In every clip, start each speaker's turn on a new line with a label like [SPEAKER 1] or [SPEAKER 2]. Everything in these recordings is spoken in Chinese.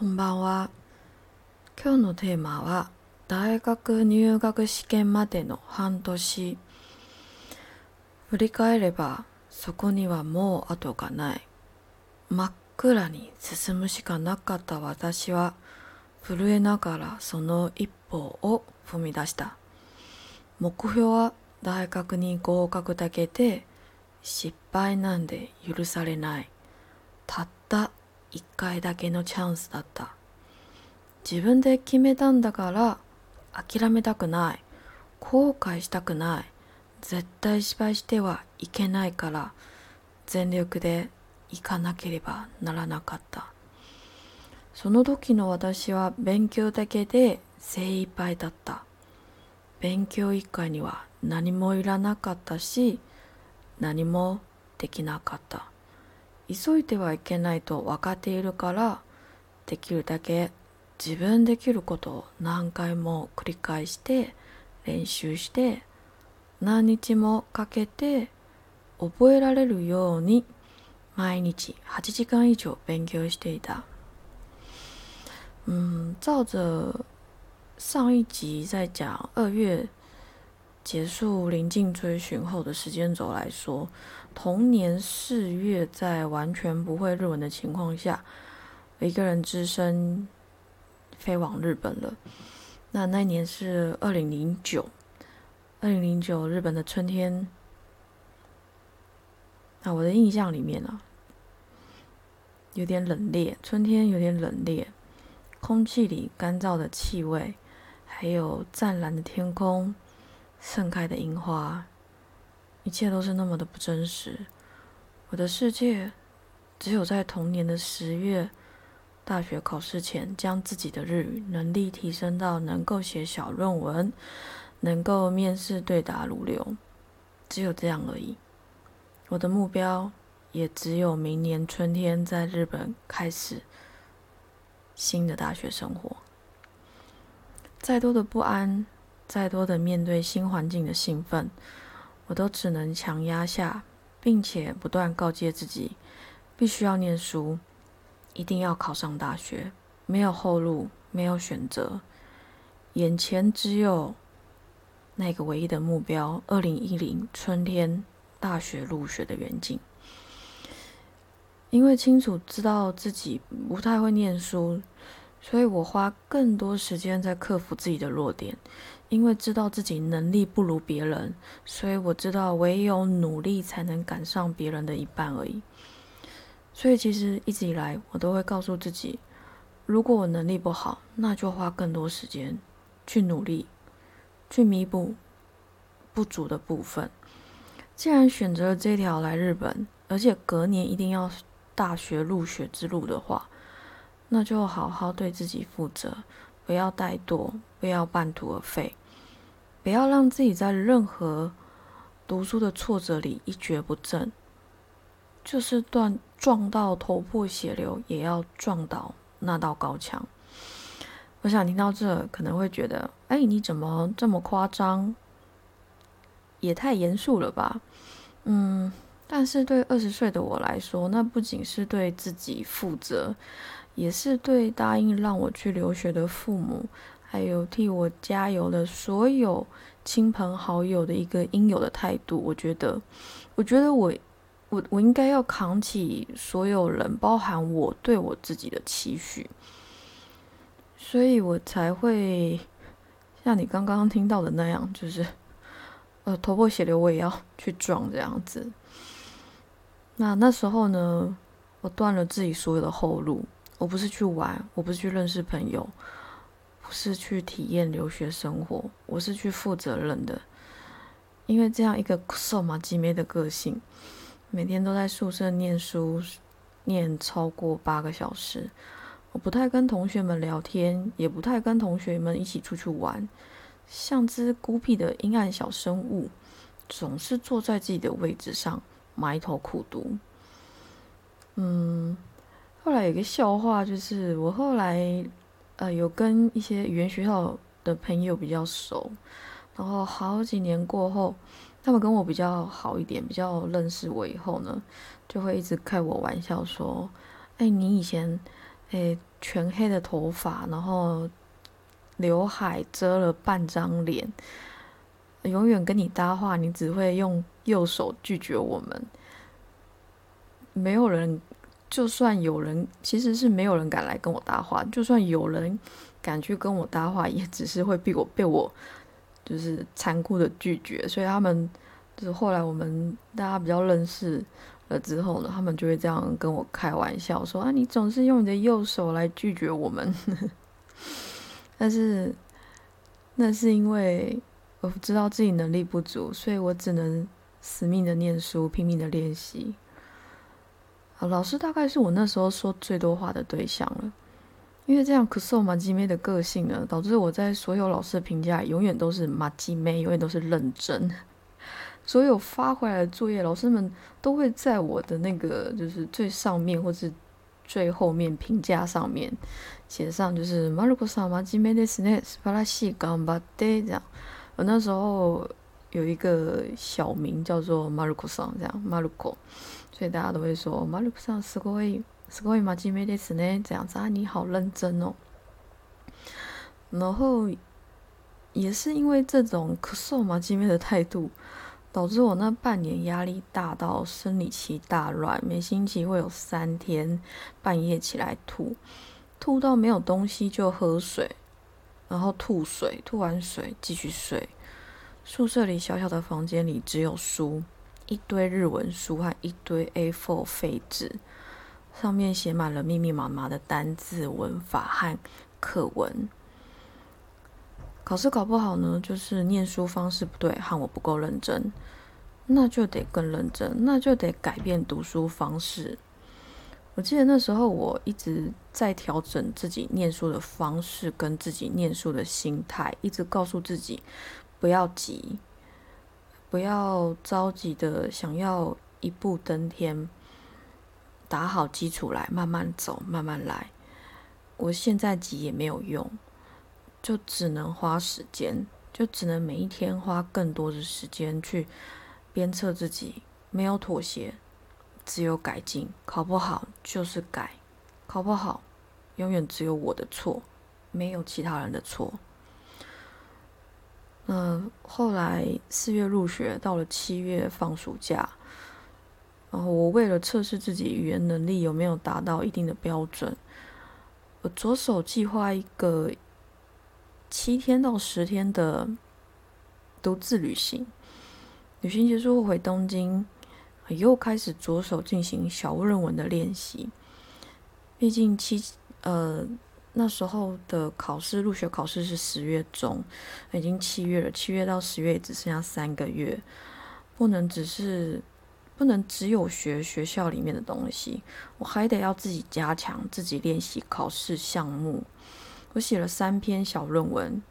[SPEAKER 1] こんばんは。今日のテーマは大学入学試験までの半年。振り返ればそこにはもう後がない。真っ暗に進むしかなかった私は震えながらその一歩を踏み出した。目標は大学に合格だけで失敗なんて許されない。たった一回だけのチャンスだった。自分で決めたんだから諦めたくない。後悔したくない。絶対失敗してはいけないから全力で行かなければならなかった。その時の私は勉強だけで精一杯だった。勉強以外には何もいらなかったし、何もできなかった。急いではいけないと分かっているから、できるだけ自分できることを何回も繰り返して練習して何日もかけて覚えられるように毎日8時間以上勉強していた。嗯，照着上一集在讲二月结束临近追寻后的时间轴来说，同年四月在完全不会日文的情况下，一个人只身飞往日本了。那那年是二零零九，二零零九日本的春天。那我的印象里面啊，有点冷冽，春天有点冷冽，空气里干燥的气味，还有湛蓝的天空，盛开的樱花，一切都是那么的不真实。我的世界只有在同年的十月，大学考试前，将自己的日语能力提升到能够写小论文，能够面试对答如流，只有这样而已。我的目标也只有明年春天在日本开始新的大学生活。再多的不安，再多的面对新环境的兴奋，我都只能强压下，并且不断告诫自己，必须要念书，一定要考上大学，没有后路，没有选择，眼前只有那个唯一的目标：二零一零春天大学入学的远景。因为清楚知道自己不太会念书，所以我花更多时间在克服自己的弱点。因为知道自己能力不如别人，所以我知道唯有努力才能赶上别人的一半而已。所以其实一直以来，我都会告诉自己，如果我能力不好，那就花更多时间去努力，去弥补不足的部分。既然选择了这条来日本，而且隔年一定要大学入学之路的话，那就好好对自己负责，不要怠惰，不要半途而废，不要让自己在任何读书的挫折里一蹶不振，就是断撞到头破血流，也要撞倒那道高墙。我想听到这，可能会觉得，哎，你怎么这么夸张？也太严肃了吧？嗯，但是对二十岁的我来说，那不仅是对自己负责，也是对答应让我去留学的父母，还有替我加油的所有亲朋好友的一个应有的态度。我觉得，我觉得我，我，我应该要扛起所有人，包含我对我自己的期许，所以我才会像你刚刚听到的那样，就是。呃，头破血流我也要去撞这样子。那那时候呢，我断了自己所有的后路。我不是去玩，我不是去认识朋友，不是去体验留学生活，我是去负责任的。因为这样一个瘦马鸡妹的个性，每天都在宿舍念书，念超过八个小时。我不太跟同学们聊天，也不太跟同学们一起出去玩。像只孤僻的阴暗小生物，总是坐在自己的位置上埋头苦读。嗯，后来有个笑话，就是我后来呃有跟一些语言学校的朋友比较熟，然后好几年过后，他们跟我比较好一点，比较认识我以后呢，就会一直开我玩笑说：“哎，你以前哎全黑的头发，然后刘海遮了半张脸，永远跟你搭话，你只会用右手拒绝我们。没有人，就算有人，其实是没有人敢来跟我搭话。就算有人敢去跟我搭话，也只是会被我被我就是残酷的拒绝。所以他们就是后来我们大家比较认识。了之后呢，他们就会这样跟我开玩笑说：“啊，你总是用你的右手来拒绝我们。”但是那是因为我知道自己能力不足，所以我只能死命的念书，拼命的练习。啊，老师大概是我那时候说最多话的对象了，因为这样可受马吉妹的个性呢，导致我在所有老师的评价永远都是马吉妹，永远都是认真。所有发回来的作业，老师们都会在我的那个就是最上面或是最后面评价上面写上，就是马鲁克桑马吉梅德斯内斯巴拉西冈巴德这样。我那时候有一个小名叫做马鲁克桑，这样马鲁克，所以大家都会说马鲁克桑すごいすごい马吉梅德斯内这样子啊，你好认真哦。然后也是因为这种咳嗽马吉梅的态度。导致我那半年压力大到生理期大乱，每星期会有三天半夜起来吐，吐到没有东西就喝水，然后吐水，吐完水继续睡。 宿舍里小小的房间里只有书，一堆日文书和一堆 A4 废纸，上面写满了密密麻麻的单字、文法和课文。考试考不好呢，就是念书方式不对，和我不够认真，那就得更认真，那就得改变读书方式。我记得那时候我一直在调整自己念书的方式跟自己念书的心态，一直告诉自己不要急，不要着急的想要一步登天，打好基础来，慢慢走，慢慢来。我现在急也没有用。就只能花时间，就只能每一天花更多的时间去鞭策自己，没有妥协，只有改进。考不好就是改，考不好永远只有我的错，没有其他人的错。嗯，后来四月入学，到了七月放暑假，然后我为了测试自己语言能力有没有达到一定的标准，我着手计划一个。七天到十天的独自旅行，旅行结束后回东京，又开始着手进行小论文的练习。毕竟七呃那时候的考试入学考试是十月中，已经七月了，七月到十月只剩下三个月，不能只是不能只有学学校里面的东西，我还得要自己加强，自己练习考试项目。我写了三篇小论文，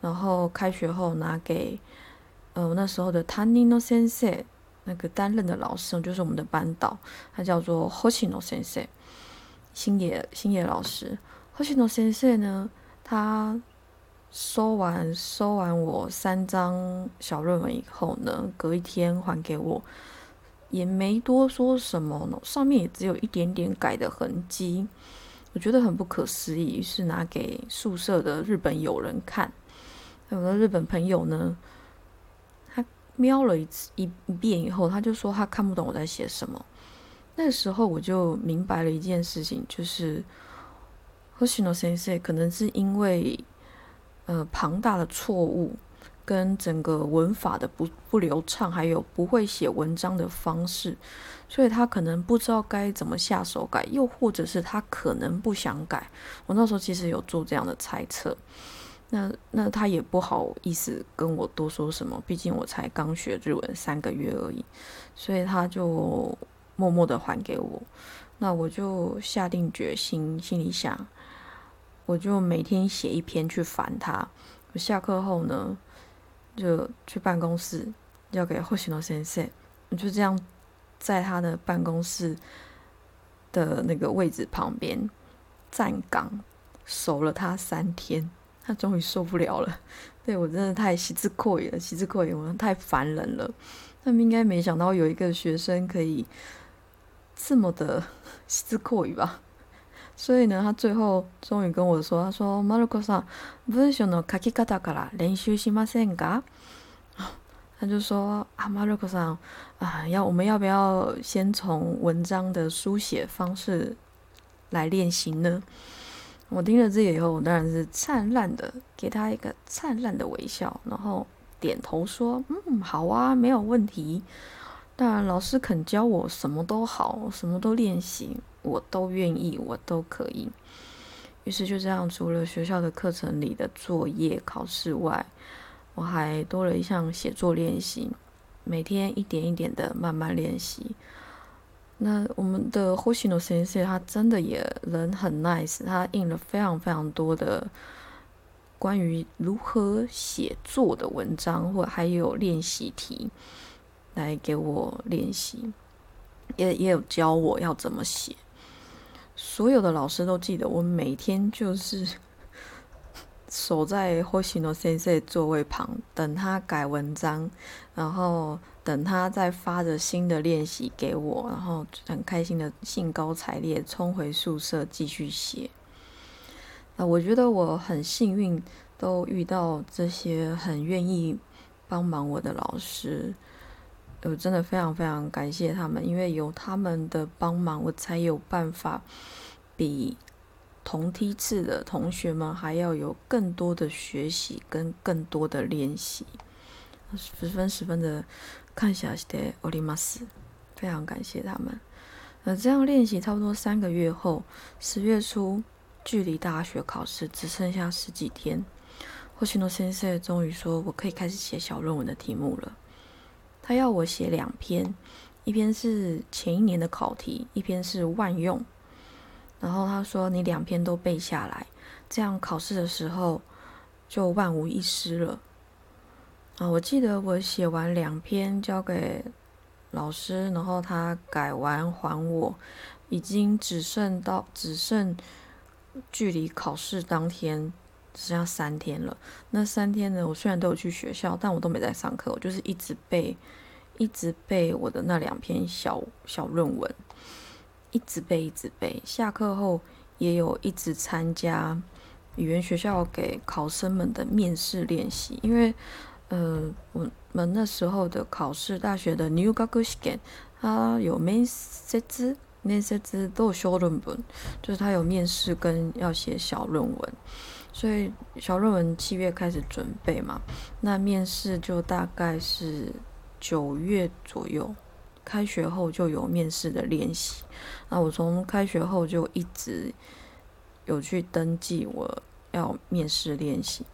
[SPEAKER 1] 然后开学后拿给，呃，那时候的 Tanino Sensei 那个担任的老师，就是我们的班导，他叫做 Hoshino Sensei，星野星野老师。Hoshino Sensei 呢，他收完收完我三张小论文以后呢，隔一天还给我，也没多说什么呢，上面也只有一点点改的痕迹。我觉得很不可思议，是拿给宿舍的日本友人看。有的日本朋友呢，他瞄了一次一一遍以后，他就说他看不懂我在写什么。那时候我就明白了一件事情，就是可能是因为呃庞大的错误。跟整个文法的不不流畅，还有不会写文章的方式，所以他可能不知道该怎么下手改，又或者是他可能不想改。我那时候其实有做这样的猜测，那那他也不好意思跟我多说什么，毕竟我才刚学日文三个月而已，所以他就默默的还给我。那我就下定决心，心里想，我就每天写一篇去烦他。我下课后呢？就去办公室，要给后行的先生，我就这样在他的办公室的那个位置旁边站岗守了他三天，他终于受不了了。对我真的太喜之阔矣了，喜之阔矣，我太烦人了。他们应该没想到有一个学生可以这么的 喜之阔矣吧？所以呢，他最后终于跟我说：“他说，马鲁克さん、文章の書き方から練習しませんか？”他就说：“啊，马鲁克さん，啊，要我们要不要先从文章的书写方式来练习呢？”我听了这个以后，我当然是灿烂的给他一个灿烂的微笑，然后点头说：“嗯，好啊，没有问题。当然，老师肯教我什么都好，什么都练习。” 我都愿意，我都可以。于是就这样，除了学校的课程里的作业、考试外，我还多了一项写作练习，每天一点一点的慢慢练习。那我们的 Hoshino 先生他真的也人很 nice，他印了非常非常多的关于如何写作的文章，或还有练习题来给我练习，也也有教我要怎么写。所有的老师都记得，我每天就是 守在 Hoshino 先生座位旁，等他改文章，然后等他再发着新的练习给我，然后很开心的兴高采烈冲回宿舍继续写。那我觉得我很幸运，都遇到这些很愿意帮忙我的老师。我真的非常非常感谢他们，因为有他们的帮忙，我才有办法比同梯次的同学们还要有更多的学习跟更多的练习，十分十分的感谢的奥利马斯，非常感谢他们。那这样练习差不多三个月后，十月初，距离大学考试只剩下十几天，霍奇诺先生终于说我可以开始写小论文的题目了。他要我写两篇，一篇是前一年的考题，一篇是万用。然后他说：“你两篇都背下来，这样考试的时候就万无一失了。”啊，我记得我写完两篇交给老师，然后他改完还我，已经只剩到只剩距离考试当天只剩下三天了。那三天呢，我虽然都有去学校，但我都没在上课，我就是一直背。一直背我的那两篇小小论文，一直背，一直背。下课后也有一直参加语言学校给考生们的面试练习，因为呃，我们那时候的考试，大学的 New g a k u s h i 它有面试资，面试资都有修论文，就是它有面试跟要写小论文，所以小论文七月开始准备嘛，那面试就大概是。九月左右，开学后就有面试的练习。那我从开学后就一直有去登记我要面试练习。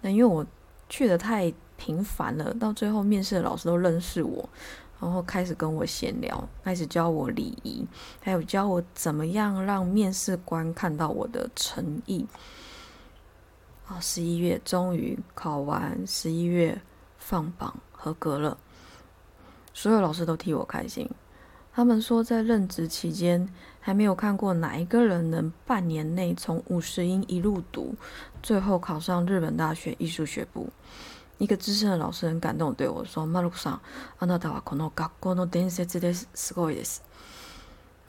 [SPEAKER 1] 那因为我去的太频繁了，到最后面试的老师都认识我，然后开始跟我闲聊，开始教我礼仪，还有教我怎么样让面试官看到我的诚意。啊，十一月终于考完，十一月放榜合格了。所有老师都替我开心。他们说，在任职期间还没有看过哪一个人能半年内从五十音一路读，最后考上日本大学艺术学部。一个资深的老师很感动，对我说：“马路上，あなたはこの学校の伝説です。すごいです。”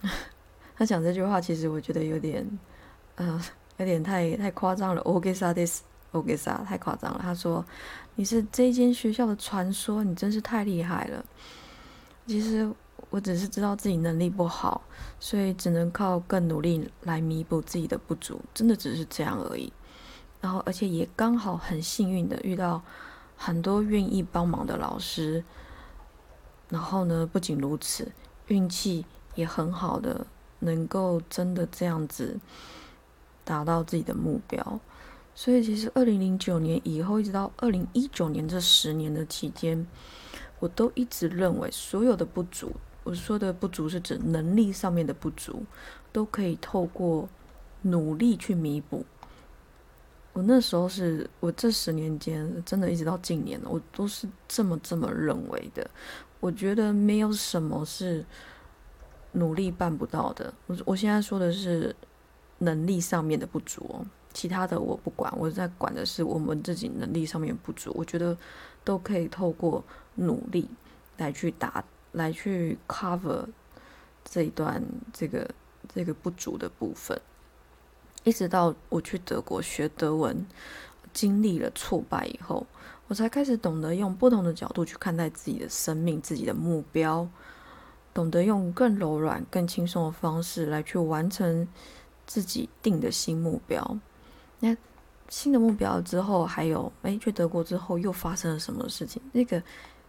[SPEAKER 1] 他讲这句话，其实我觉得有点，呃， 有点太太夸张了。大げさです。大げさ，太夸张了。他说：“你是这间学校的传说，你真是太厉害了。”其实我只是知道自己能力不好，所以只能靠更努力来弥补自己的不足，真的只是这样而已。然后，而且也刚好很幸运的遇到很多愿意帮忙的老师。然后呢，不仅如此，运气也很好的，能够真的这样子 达到自己的目标。所以，其实二零零九年以后，一直到二零一九年这十年的期间。我都一直认为，所有的不足，我说的不足是指能力上面的不足，都可以透过努力去弥补。我那时候是我这十年间，真的一直到近年，我都是这么这么认为的。我觉得没有什么是努力办不到的。我我现在说的是能力上面的不足，其他的我不管，我在管的是我们自己能力上面不足。我觉得都可以透过。努力来去打，来去 cover 这一段这个这个不足的部分。一直到我去德国学德文，经历了挫败以后，我才开始懂得用不同的角度去看待自己的生命、自己的目标，懂得用更柔软、更轻松的方式来去完成自己定的新目标。那新的目标之后，还有哎，去德国之后又发生了什么事情？那个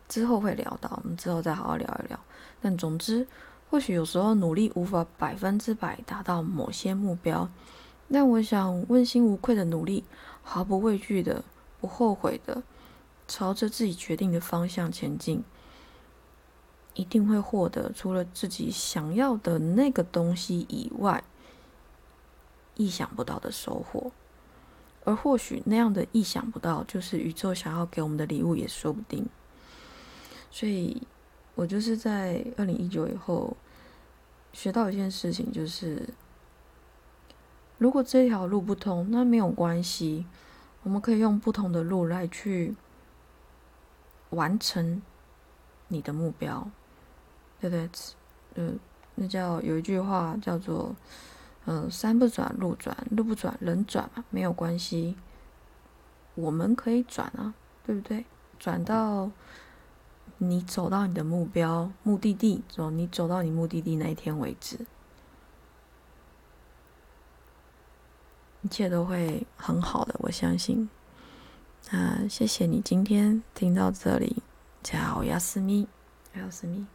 [SPEAKER 1] 之后会聊到，我们之后再好好聊一聊。但总之，或许有时候努力无法百分之百达到某些目标。但我想，问心无愧的努力，毫不畏惧的、不后悔的，朝着自己决定的方向前进，一定会获得除了自己想要的那个东西以外，意想不到的收获。而或许那样的意想不到，就是宇宙想要给我们的礼物，也说不定。所以，我就是在二零一九以后，学到一件事情，就是。如果这条路不通，那没有关系，我们可以用不同的路来去完成你的目标，对不对？嗯，那叫有一句话叫做“嗯，山不转路转，路不转人转”嘛，没有关系，我们可以转啊，对不对？转到你走到你的目标目的地，走你走到你目的地那一天为止。一切都会很好的，我相信。啊，谢谢你今天听到这里，叫亚斯米，亚斯密。